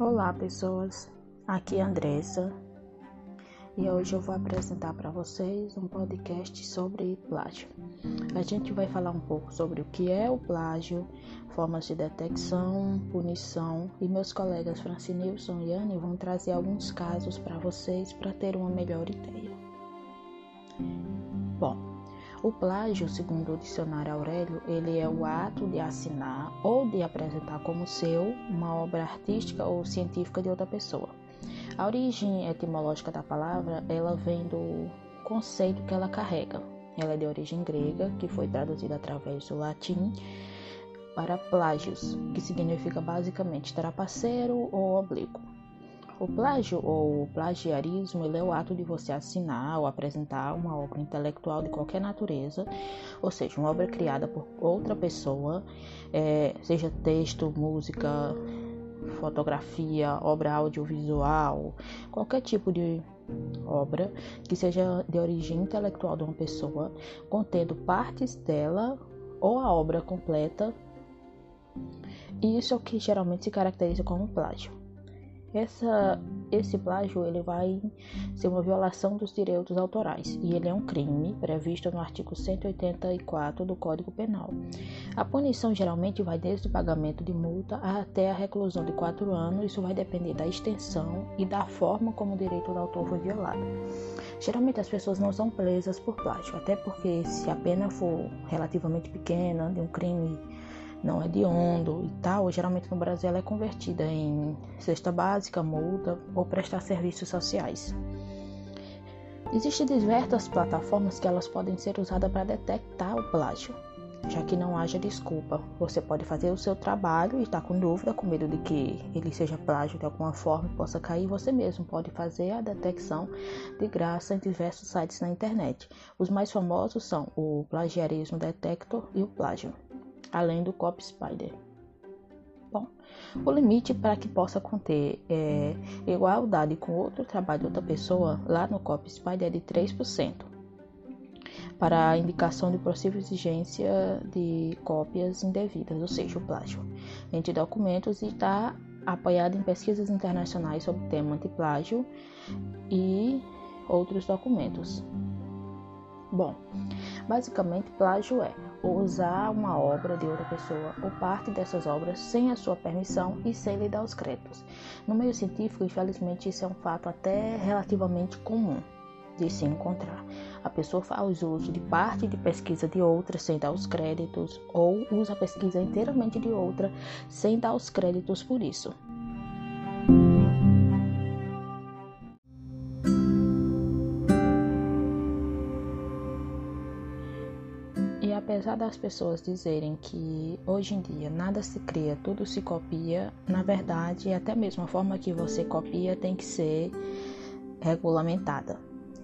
Olá, pessoas. Aqui é Andressa e hoje eu vou apresentar para vocês um podcast sobre plágio. A gente vai falar um pouco sobre o que é o plágio, formas de detecção, punição e meus colegas Francinilson e Anne vão trazer alguns casos para vocês para ter uma melhor ideia. Bom, o plágio, segundo o dicionário Aurélio, ele é o ato de assinar ou de apresentar como seu uma obra artística ou científica de outra pessoa. A origem etimológica da palavra, ela vem do conceito que ela carrega. Ela é de origem grega, que foi traduzida através do latim para plágios, que significa basicamente trapaceiro ou oblíquo. O plágio ou plagiarismo é o ato de você assinar ou apresentar uma obra intelectual de qualquer natureza, ou seja, uma obra criada por outra pessoa, é, seja texto, música, fotografia, obra audiovisual, qualquer tipo de obra que seja de origem intelectual de uma pessoa, contendo partes dela ou a obra completa. E isso é o que geralmente se caracteriza como plágio. Essa, esse plágio ele vai ser uma violação dos direitos autorais e ele é um crime previsto no artigo 184 do Código Penal. A punição geralmente vai desde o pagamento de multa até a reclusão de quatro anos. Isso vai depender da extensão e da forma como o direito do autor foi violado. Geralmente as pessoas não são presas por plágio, até porque se a pena for relativamente pequena de um crime não é de ondo e tal, geralmente no Brasil ela é convertida em cesta básica, multa ou prestar serviços sociais. Existem diversas plataformas que elas podem ser usadas para detectar o plágio, já que não haja desculpa. Você pode fazer o seu trabalho e está com dúvida, com medo de que ele seja plágio de alguma forma e possa cair, você mesmo pode fazer a detecção de graça em diversos sites na internet. Os mais famosos são o Plagiarismo Detector e o Plágio além do Cop Spider. Bom, o limite para que possa conter é, igualdade com outro trabalho de outra pessoa lá no Cop Spider é de 3%. Para a indicação de possível exigência de cópias indevidas, ou seja, o plágio, entre documentos e está apoiado em pesquisas internacionais sobre o tema antiplágio e outros documentos. Bom, basicamente, plágio é usar uma obra de outra pessoa ou parte dessas obras sem a sua permissão e sem lhe dar os créditos. No meio científico, infelizmente, isso é um fato até relativamente comum de se encontrar. A pessoa faz uso de parte de pesquisa de outra sem dar os créditos ou usa a pesquisa inteiramente de outra sem dar os créditos por isso. Apesar das pessoas dizerem que hoje em dia nada se cria, tudo se copia, na verdade, até mesmo a forma que você copia tem que ser regulamentada.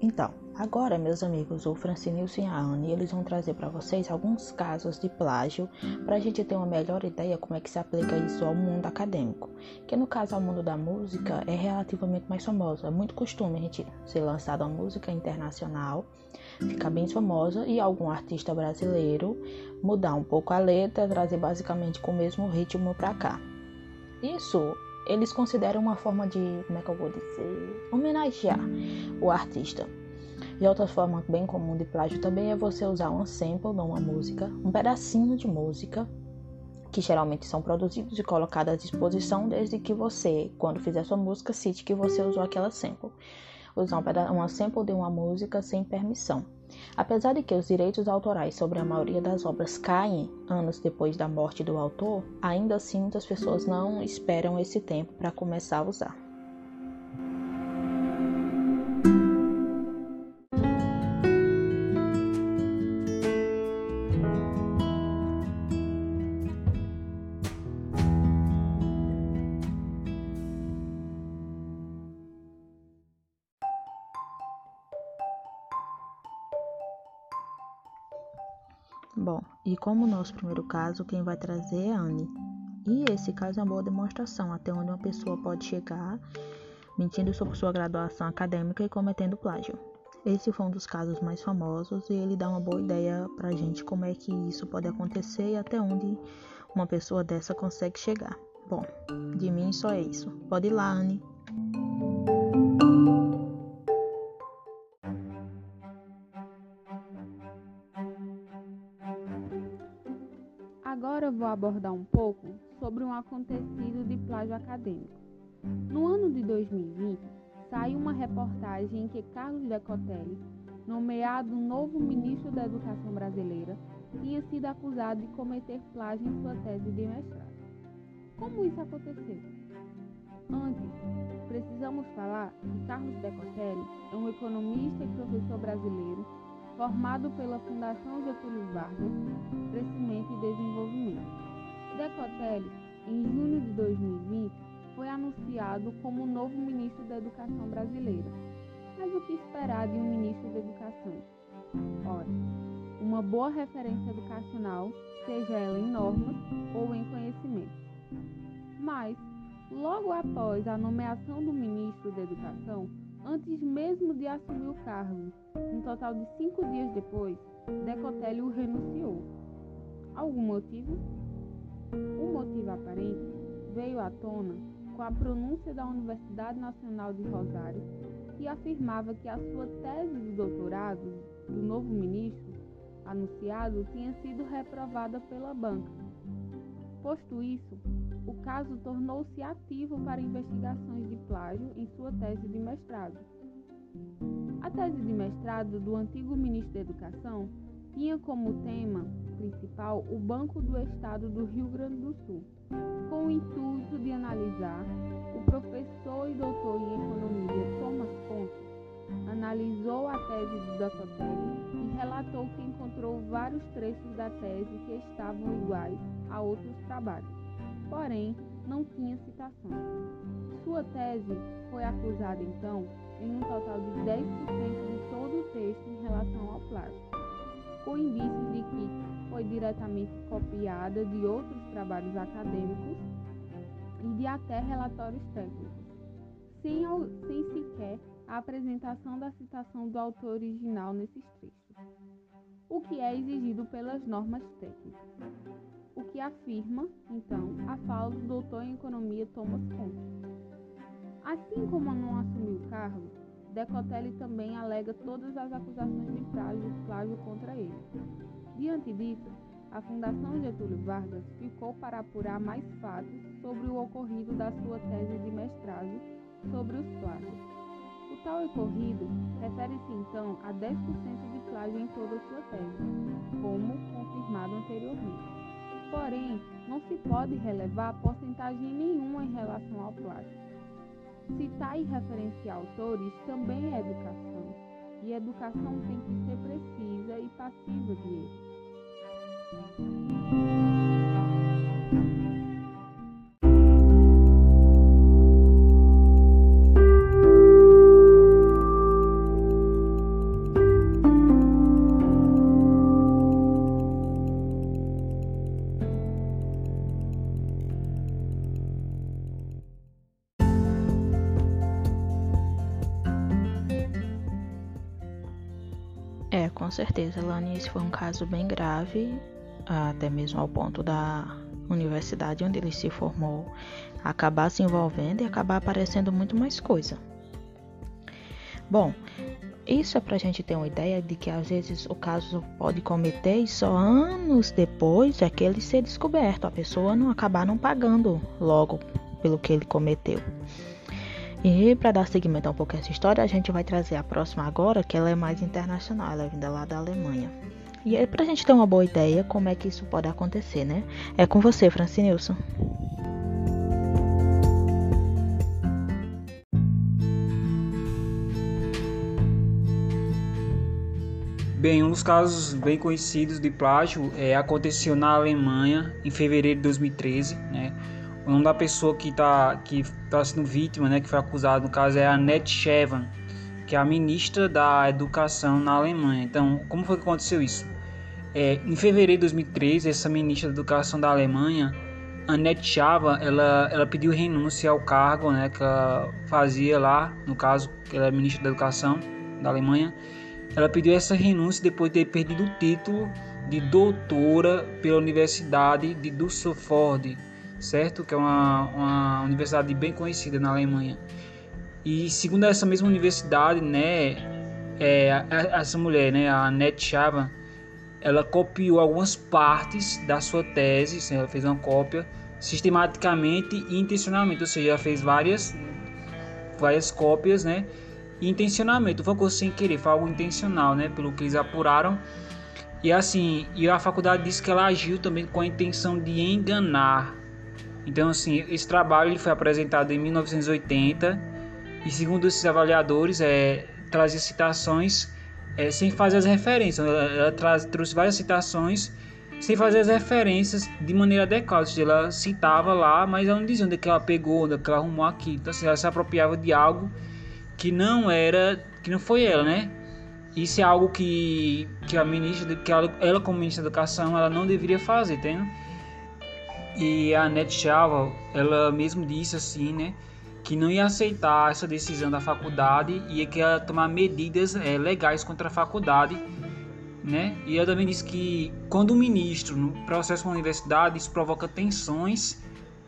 Então, agora, meus amigos, o Francinilson e a Anne, eles vão trazer para vocês alguns casos de plágio para a gente ter uma melhor ideia como é que se aplica isso ao mundo acadêmico. Que no caso ao mundo da música é relativamente mais famoso. É muito costume a gente ser lançado uma música internacional ficar bem famosa e algum artista brasileiro mudar um pouco a letra, trazer basicamente com o mesmo ritmo para cá. Isso eles consideram uma forma de, como é que eu vou dizer, homenagear o artista. E outra forma bem comum de plágio também é você usar um sample de uma música, um pedacinho de música, que geralmente são produzidos e colocados à disposição desde que você, quando fizer sua música, cite que você usou aquela sample usar uma sample de uma música sem permissão. Apesar de que os direitos autorais sobre a maioria das obras caem anos depois da morte do autor, ainda assim muitas pessoas não esperam esse tempo para começar a usar. Bom, e como o nosso primeiro caso, quem vai trazer é a Anne. E esse caso é uma boa demonstração até onde uma pessoa pode chegar mentindo sobre sua graduação acadêmica e cometendo plágio. Esse foi um dos casos mais famosos e ele dá uma boa ideia pra gente como é que isso pode acontecer e até onde uma pessoa dessa consegue chegar. Bom, de mim só é isso. Pode ir lá, Anne. Vou abordar um pouco sobre um acontecido de plágio acadêmico. No ano de 2020, saiu uma reportagem em que Carlos Decotelli, nomeado novo ministro da Educação brasileira, tinha sido acusado de cometer plágio em sua tese de mestrado. Como isso aconteceu? Antes, precisamos falar que Carlos Decotelli é um economista e professor brasileiro formado pela Fundação Getúlio Vargas, Crescimento e Desenvolvimento. Decotelli, em junho de 2020, foi anunciado como novo ministro da Educação brasileira. Mas o que esperar de um ministro da Educação? Ora, uma boa referência educacional, seja ela em normas ou em conhecimento. Mas, logo após a nomeação do ministro da Educação, antes mesmo de assumir o cargo. Um total de cinco dias depois, Decotelli renunciou. Algum motivo? O motivo aparente veio à tona com a pronúncia da Universidade Nacional de Rosário, que afirmava que a sua tese de doutorado do novo ministro anunciado tinha sido reprovada pela banca. Posto isso, o caso tornou-se ativo para investigações de plágio em sua tese de mestrado. A tese de mestrado do antigo ministro da Educação tinha como tema principal o Banco do Estado do Rio Grande do Sul, com o intuito de analisar o professor e doutor em economia Thomas Pontes analisou a tese de Docotelli e relatou que encontrou vários trechos da tese que estavam iguais a outros trabalhos porém não tinha citação. Sua tese foi acusada então em um total de 10% de todo o texto em relação ao plágio, com indícios de que foi diretamente copiada de outros trabalhos acadêmicos e de até relatórios técnicos, sem, sem sequer a apresentação da citação do autor original nesses trechos, o que é exigido pelas normas técnicas o que afirma, então, a fala do doutor em economia Thomas Kuhn. Assim como não assumiu o cargo, Decotelli também alega todas as acusações de plágio, plágio contra ele. Diante disso, a Fundação Getúlio Vargas ficou para apurar mais fatos sobre o ocorrido da sua tese de mestrado sobre os plágios. O tal ocorrido refere-se então a 10% de plágio em toda a sua tese, como confirmado anteriormente. Porém, não se pode relevar porcentagem nenhuma em relação ao plágio. Citar e referenciar autores também é educação, e educação tem que ser precisa e passiva de erros. Certeza, Lani, esse foi um caso bem grave, até mesmo ao ponto da universidade onde ele se formou acabar se envolvendo e acabar aparecendo muito mais coisa. Bom, isso é para a gente ter uma ideia de que às vezes o caso pode cometer e só anos depois é que ele ser descoberto, a pessoa não acabar não pagando logo pelo que ele cometeu. E para dar seguimento a um pouco a essa história, a gente vai trazer a próxima agora, que ela é mais internacional, ela é vinda lá da Alemanha. E aí, para a gente ter uma boa ideia como é que isso pode acontecer, né? É com você, Francinilson. Bem, um dos casos bem conhecidos de plágio é, aconteceu na Alemanha em fevereiro de 2013, né? O nome da pessoa que está que tá sendo vítima, né, que foi acusada no caso é Annette Schevan, que é a ministra da Educação na Alemanha. Então, como foi que aconteceu isso? É, em fevereiro de 2003, essa ministra da Educação da Alemanha, Annette Schava, ela, ela pediu renúncia ao cargo né, que ela fazia lá, no caso, que ela é ministra da Educação da Alemanha. Ela pediu essa renúncia depois de ter perdido o título de doutora pela Universidade de Düsseldorf certo? Que é uma, uma universidade bem conhecida na Alemanha. E segundo essa mesma universidade, né, é, essa mulher, né, a Net Chava, ela copiou algumas partes da sua tese, assim, ela fez uma cópia sistematicamente e intencionalmente, ou seja, ela fez várias várias cópias, né? Intencionalmente, foi coisa sem querer, foi algo intencional, né? Pelo que eles apuraram. E assim, e a faculdade disse que ela agiu também com a intenção de enganar. Então, assim, esse trabalho ele foi apresentado em 1980 e segundo esses avaliadores, é trazia citações é, sem fazer as referências. Ela, ela traz, trouxe várias citações sem fazer as referências de maneira adequada. Seja, ela citava lá, mas ela não dizia onde é que ela pegou, onde é que ela arrumou aqui. Então, assim, ela se apropriava de algo que não era, que não foi ela, né? Isso é algo que, que a ministra, que ela, ela como ministra da Educação, ela não deveria fazer, entende? E a Net Chava, ela mesmo disse assim, né? que não ia aceitar essa decisão da faculdade e que ia tomar medidas é, legais contra a faculdade, né? E ela também disse que quando o ministro no processo com a universidade isso provoca tensões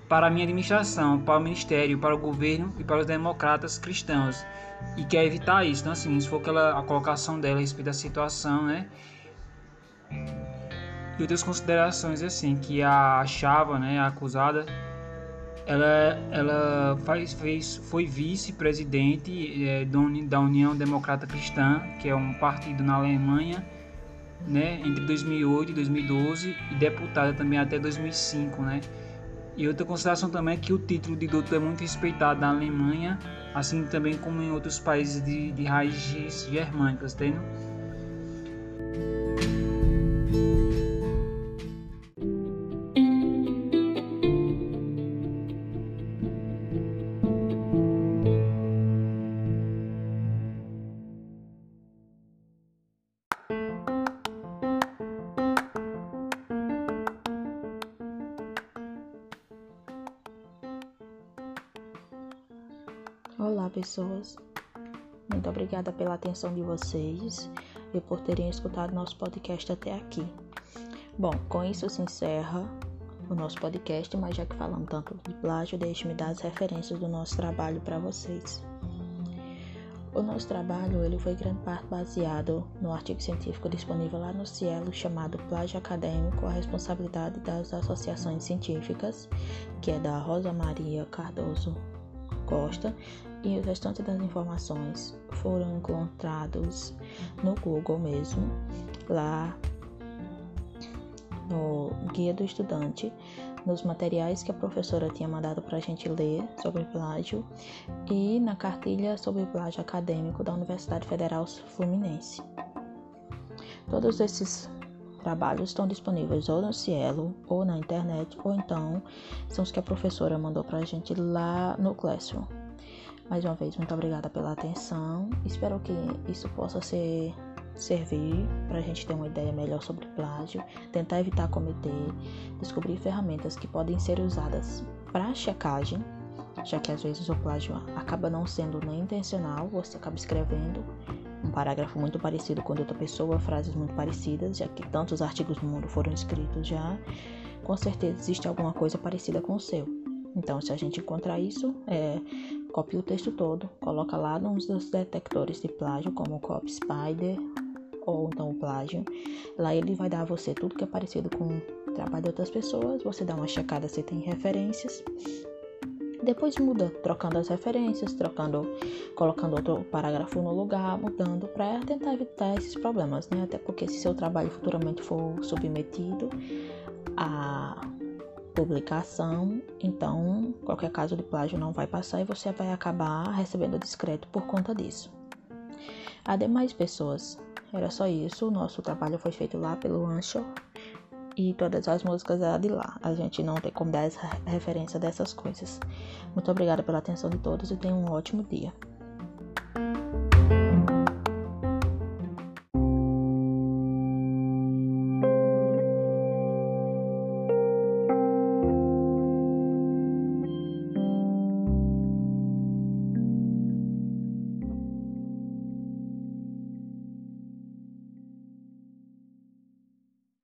para a minha administração, para o ministério, para o governo e para os democratas cristãos e quer evitar isso. Então assim, isso foi aquela a colocação dela a respeito da situação, né? E outras considerações assim que a Chava, né, a acusada ela, ela faz, fez, foi vice-presidente é, da União Democrata Cristã, que é um partido na Alemanha, né, entre 2008 e 2012, e deputada também até 2005, né. E outra consideração também é que o título de doutor é muito respeitado na Alemanha, assim também como em outros países de, de raízes germânicas, entendeu? Pessoas. Muito obrigada pela atenção de vocês e por terem escutado nosso podcast até aqui. Bom, com isso se encerra o nosso podcast, mas já que falamos tanto de plágio, deixe-me dar as referências do nosso trabalho para vocês. O nosso trabalho ele foi grande parte baseado no artigo científico disponível lá no Cielo chamado Plágio Acadêmico, a responsabilidade das associações científicas, que é da Rosa Maria Cardoso Costa e o restante das informações foram encontrados no Google mesmo, lá no Guia do Estudante, nos materiais que a professora tinha mandado para a gente ler sobre plágio e na cartilha sobre plágio acadêmico da Universidade Federal Fluminense. Todos esses trabalhos estão disponíveis ou no Cielo ou na internet, ou então são os que a professora mandou para a gente lá no Classroom. Mais uma vez, muito obrigada pela atenção. Espero que isso possa ser servir para a gente ter uma ideia melhor sobre plágio, tentar evitar cometer, descobrir ferramentas que podem ser usadas para checagem, já que às vezes o plágio acaba não sendo nem intencional, você acaba escrevendo um parágrafo muito parecido com outra pessoa, frases muito parecidas, já que tantos artigos no mundo foram escritos já, com certeza existe alguma coisa parecida com o seu. Então, se a gente encontrar isso, é, copia o texto todo, coloca lá nos detectores de plágio, como o Copy Spider ou então o plágio. Lá ele vai dar a você tudo que é parecido com o trabalho de outras pessoas, você dá uma checada se tem referências. Depois muda, trocando as referências, trocando, colocando outro parágrafo no lugar, mudando para tentar evitar esses problemas, né? Até porque se seu trabalho futuramente for submetido a publicação, então qualquer caso de plágio não vai passar e você vai acabar recebendo discreto por conta disso. Ademais, pessoas, era só isso. O nosso trabalho foi feito lá pelo Ancho e todas as músicas eram de lá. A gente não tem como dar essa referência dessas coisas. Muito obrigada pela atenção de todos e tenham um ótimo dia.